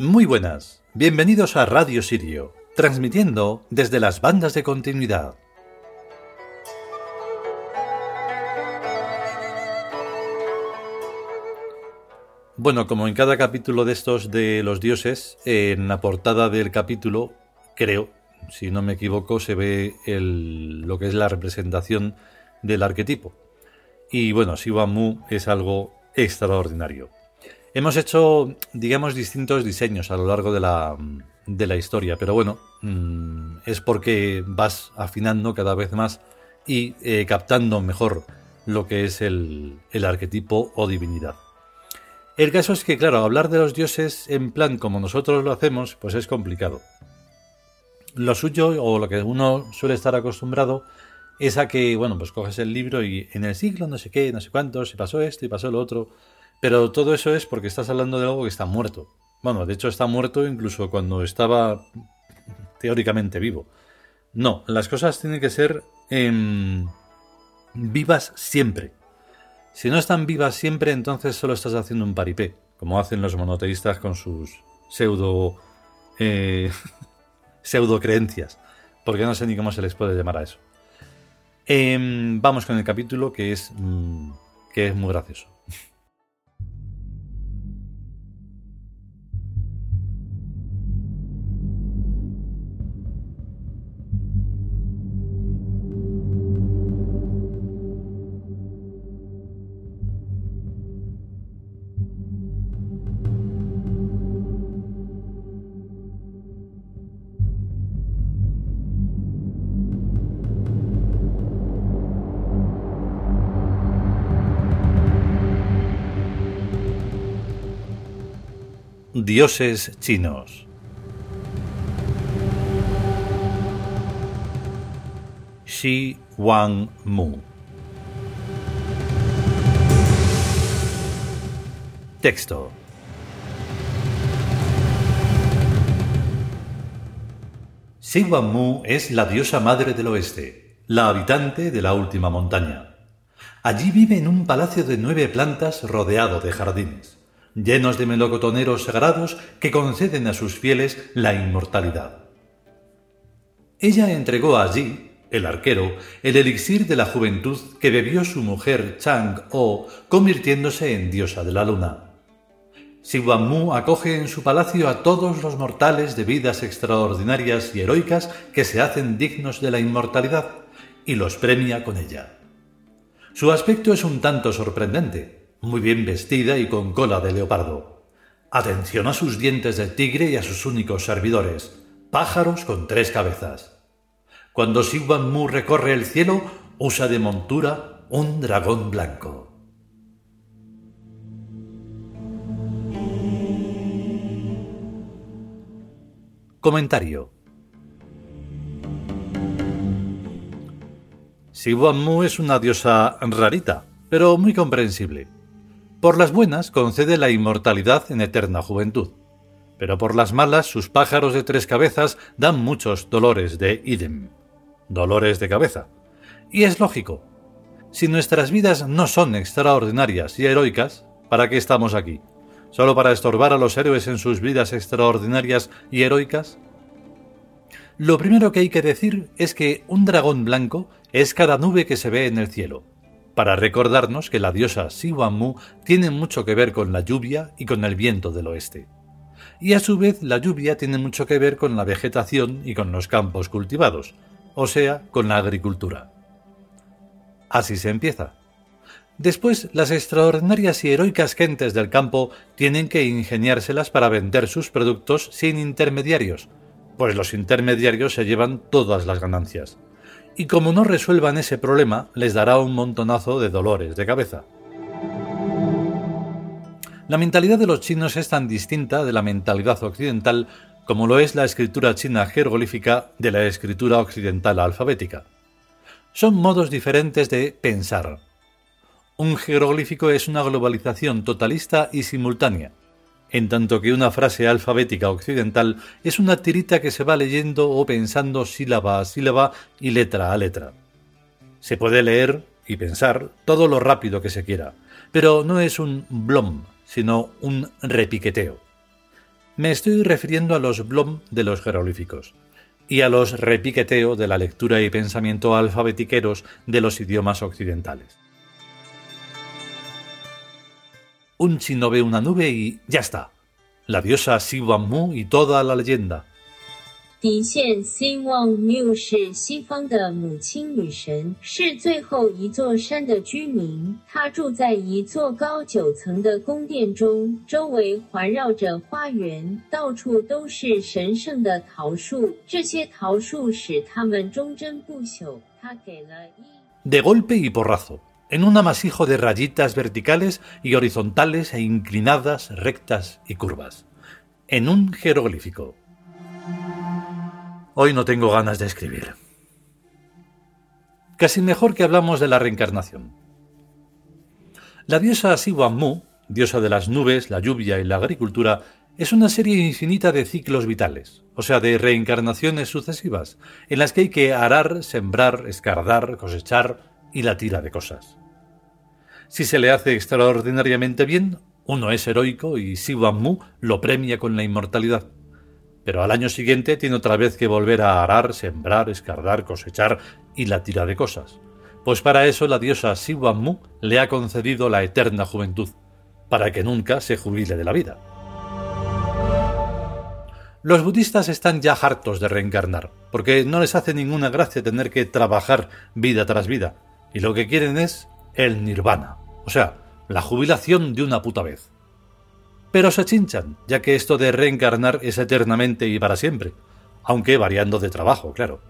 Muy buenas, bienvenidos a Radio Sirio, transmitiendo desde las bandas de continuidad. Bueno, como en cada capítulo de estos de los dioses, en la portada del capítulo, creo, si no me equivoco, se ve lo que es la representación del arquetipo. Y bueno, Siwa Mu es algo extraordinario. Hemos hecho, digamos, distintos diseños a lo largo de la, de la historia, pero bueno, mm, es porque vas afinando cada vez más y eh, captando mejor lo que es el, el arquetipo o divinidad. El caso es que, claro, hablar de los dioses en plan como nosotros lo hacemos, pues es complicado. Lo suyo, o lo que uno suele estar acostumbrado, es a que, bueno, pues coges el libro y en el siglo no sé qué, no sé cuánto, se pasó esto y pasó lo otro, pero todo eso es porque estás hablando de algo que está muerto. Bueno, de hecho está muerto incluso cuando estaba teóricamente vivo. No, las cosas tienen que ser em, vivas siempre. Si no están vivas siempre, entonces solo estás haciendo un paripé, como hacen los monoteístas con sus pseudo eh, pseudo creencias, porque no sé ni cómo se les puede llamar a eso. Em, vamos con el capítulo que es mm, que es muy gracioso. Dioses chinos. Shi Wang Mu. Texto. Wang Mu es la diosa madre del oeste, la habitante de la última montaña. Allí vive en un palacio de nueve plantas rodeado de jardines llenos de melocotoneros sagrados que conceden a sus fieles la inmortalidad. Ella entregó allí, el arquero, el elixir de la juventud que bebió su mujer Chang O, convirtiéndose en diosa de la luna. Mu acoge en su palacio a todos los mortales de vidas extraordinarias y heroicas que se hacen dignos de la inmortalidad y los premia con ella. Su aspecto es un tanto sorprendente, muy bien vestida y con cola de leopardo. Atención a sus dientes de tigre y a sus únicos servidores, pájaros con tres cabezas. Cuando Sigwan Mu recorre el cielo, usa de montura un dragón blanco. Comentario. Es una diosa rarita, pero muy comprensible. Por las buenas concede la inmortalidad en eterna juventud, pero por las malas sus pájaros de tres cabezas dan muchos dolores de idem, dolores de cabeza. Y es lógico. Si nuestras vidas no son extraordinarias y heroicas, ¿para qué estamos aquí? ¿Solo para estorbar a los héroes en sus vidas extraordinarias y heroicas? Lo primero que hay que decir es que un dragón blanco es cada nube que se ve en el cielo, para recordarnos que la diosa Siwamu tiene mucho que ver con la lluvia y con el viento del oeste. Y a su vez la lluvia tiene mucho que ver con la vegetación y con los campos cultivados, o sea, con la agricultura. Así se empieza. Después, las extraordinarias y heroicas gentes del campo tienen que ingeniárselas para vender sus productos sin intermediarios, pues los intermediarios se llevan todas las ganancias y como no resuelvan ese problema, les dará un montonazo de dolores de cabeza. La mentalidad de los chinos es tan distinta de la mentalidad occidental como lo es la escritura china jeroglífica de la escritura occidental alfabética. Son modos diferentes de pensar. Un jeroglífico es una globalización totalista y simultánea, en tanto que una frase alfabética occidental es una tirita que se va leyendo o pensando sílaba a sílaba y letra a letra. Se puede leer y pensar todo lo rápido que se quiera, pero no es un blom, sino un repiqueteo. Me estoy refiriendo a los blom de los jeroglíficos y a los repiqueteo de la lectura y pensamiento alfabetiqueros de los idiomas occidentales. Un chino ve una nube y ya está. La diosa Siwan y toda la leyenda. De golpe y porrazo en un amasijo de rayitas verticales y horizontales e inclinadas, rectas y curvas, en un jeroglífico. Hoy no tengo ganas de escribir. Casi mejor que hablamos de la reencarnación. La diosa Siwan diosa de las nubes, la lluvia y la agricultura, es una serie infinita de ciclos vitales, o sea, de reencarnaciones sucesivas, en las que hay que arar, sembrar, escardar, cosechar y la tira de cosas. Si se le hace extraordinariamente bien, uno es heroico y Siwan Mu lo premia con la inmortalidad. Pero al año siguiente tiene otra vez que volver a arar, sembrar, escardar, cosechar y la tira de cosas. Pues para eso la diosa Siwan Mu le ha concedido la eterna juventud, para que nunca se jubile de la vida. Los budistas están ya hartos de reencarnar, porque no les hace ninguna gracia tener que trabajar vida tras vida, y lo que quieren es el nirvana, o sea, la jubilación de una puta vez. Pero se chinchan, ya que esto de reencarnar es eternamente y para siempre, aunque variando de trabajo, claro.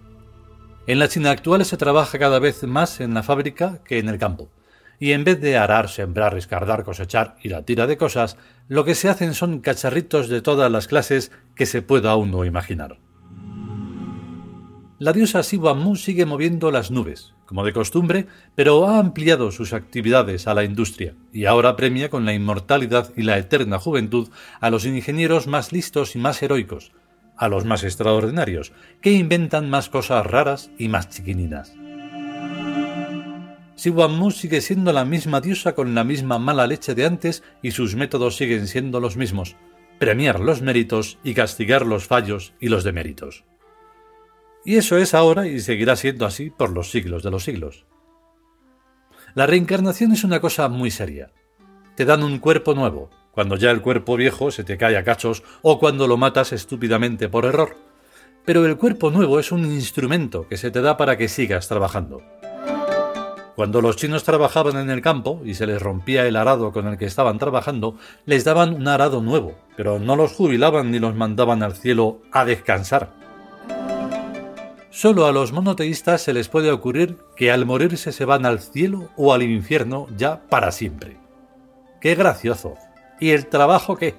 En la China actual se trabaja cada vez más en la fábrica que en el campo, y en vez de arar, sembrar, escardar, cosechar y la tira de cosas, lo que se hacen son cacharritos de todas las clases que se pueda uno imaginar. La diosa Siwa sigue moviendo las nubes, como de costumbre, pero ha ampliado sus actividades a la industria y ahora premia con la inmortalidad y la eterna juventud a los ingenieros más listos y más heroicos, a los más extraordinarios, que inventan más cosas raras y más chiquininas. Siwan sigue siendo la misma diosa con la misma mala leche de antes y sus métodos siguen siendo los mismos, premiar los méritos y castigar los fallos y los deméritos. Y eso es ahora y seguirá siendo así por los siglos de los siglos. La reencarnación es una cosa muy seria. Te dan un cuerpo nuevo, cuando ya el cuerpo viejo se te cae a cachos o cuando lo matas estúpidamente por error. Pero el cuerpo nuevo es un instrumento que se te da para que sigas trabajando. Cuando los chinos trabajaban en el campo y se les rompía el arado con el que estaban trabajando, les daban un arado nuevo, pero no los jubilaban ni los mandaban al cielo a descansar. Solo a los monoteístas se les puede ocurrir que al morirse se van al cielo o al infierno ya para siempre. ¡Qué gracioso! ¿Y el trabajo qué?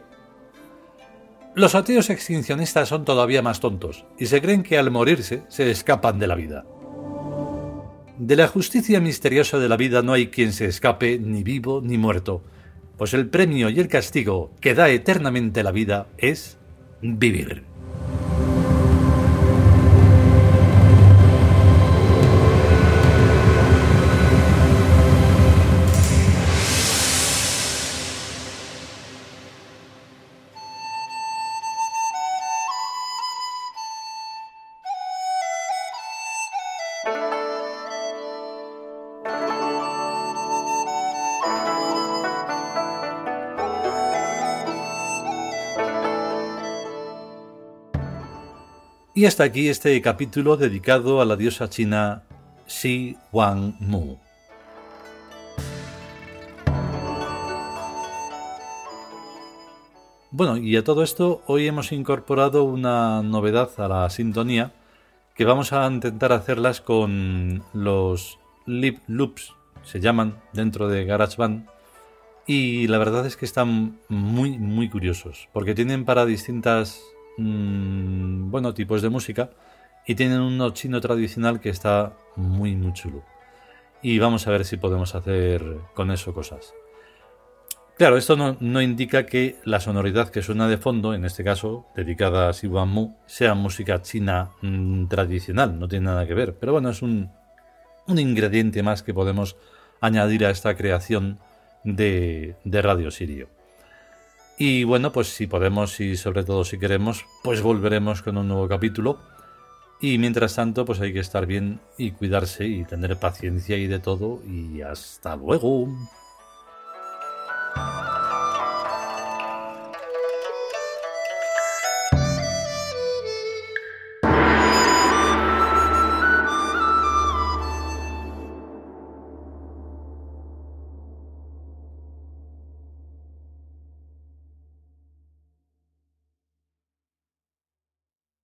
Los ateos extincionistas son todavía más tontos y se creen que al morirse se escapan de la vida. De la justicia misteriosa de la vida no hay quien se escape ni vivo ni muerto, pues el premio y el castigo que da eternamente la vida es vivir. Y hasta aquí este capítulo dedicado a la diosa china Xi Wang Mu. Bueno, y a todo esto, hoy hemos incorporado una novedad a la sintonía que vamos a intentar hacerlas con los lip loops, se llaman dentro de GarageBand. Y la verdad es que están muy, muy curiosos, porque tienen para distintas Mm, bueno, tipos de música y tienen un chino tradicional que está muy, muy chulo. Y vamos a ver si podemos hacer con eso cosas. Claro, esto no, indica que la sonoridad que suena de fondo, en este caso dedicada a Siwan Mu, sea música china mm, tradicional, no tiene nada que ver. Pero bueno, es un, un ingrediente más que podemos añadir a esta creación de, de Radio Sirio. Y bueno, pues si podemos y sobre todo si queremos, pues volveremos con un nuevo capítulo. Y mientras tanto, pues hay que estar bien y cuidarse y tener paciencia y de todo. Y hasta luego.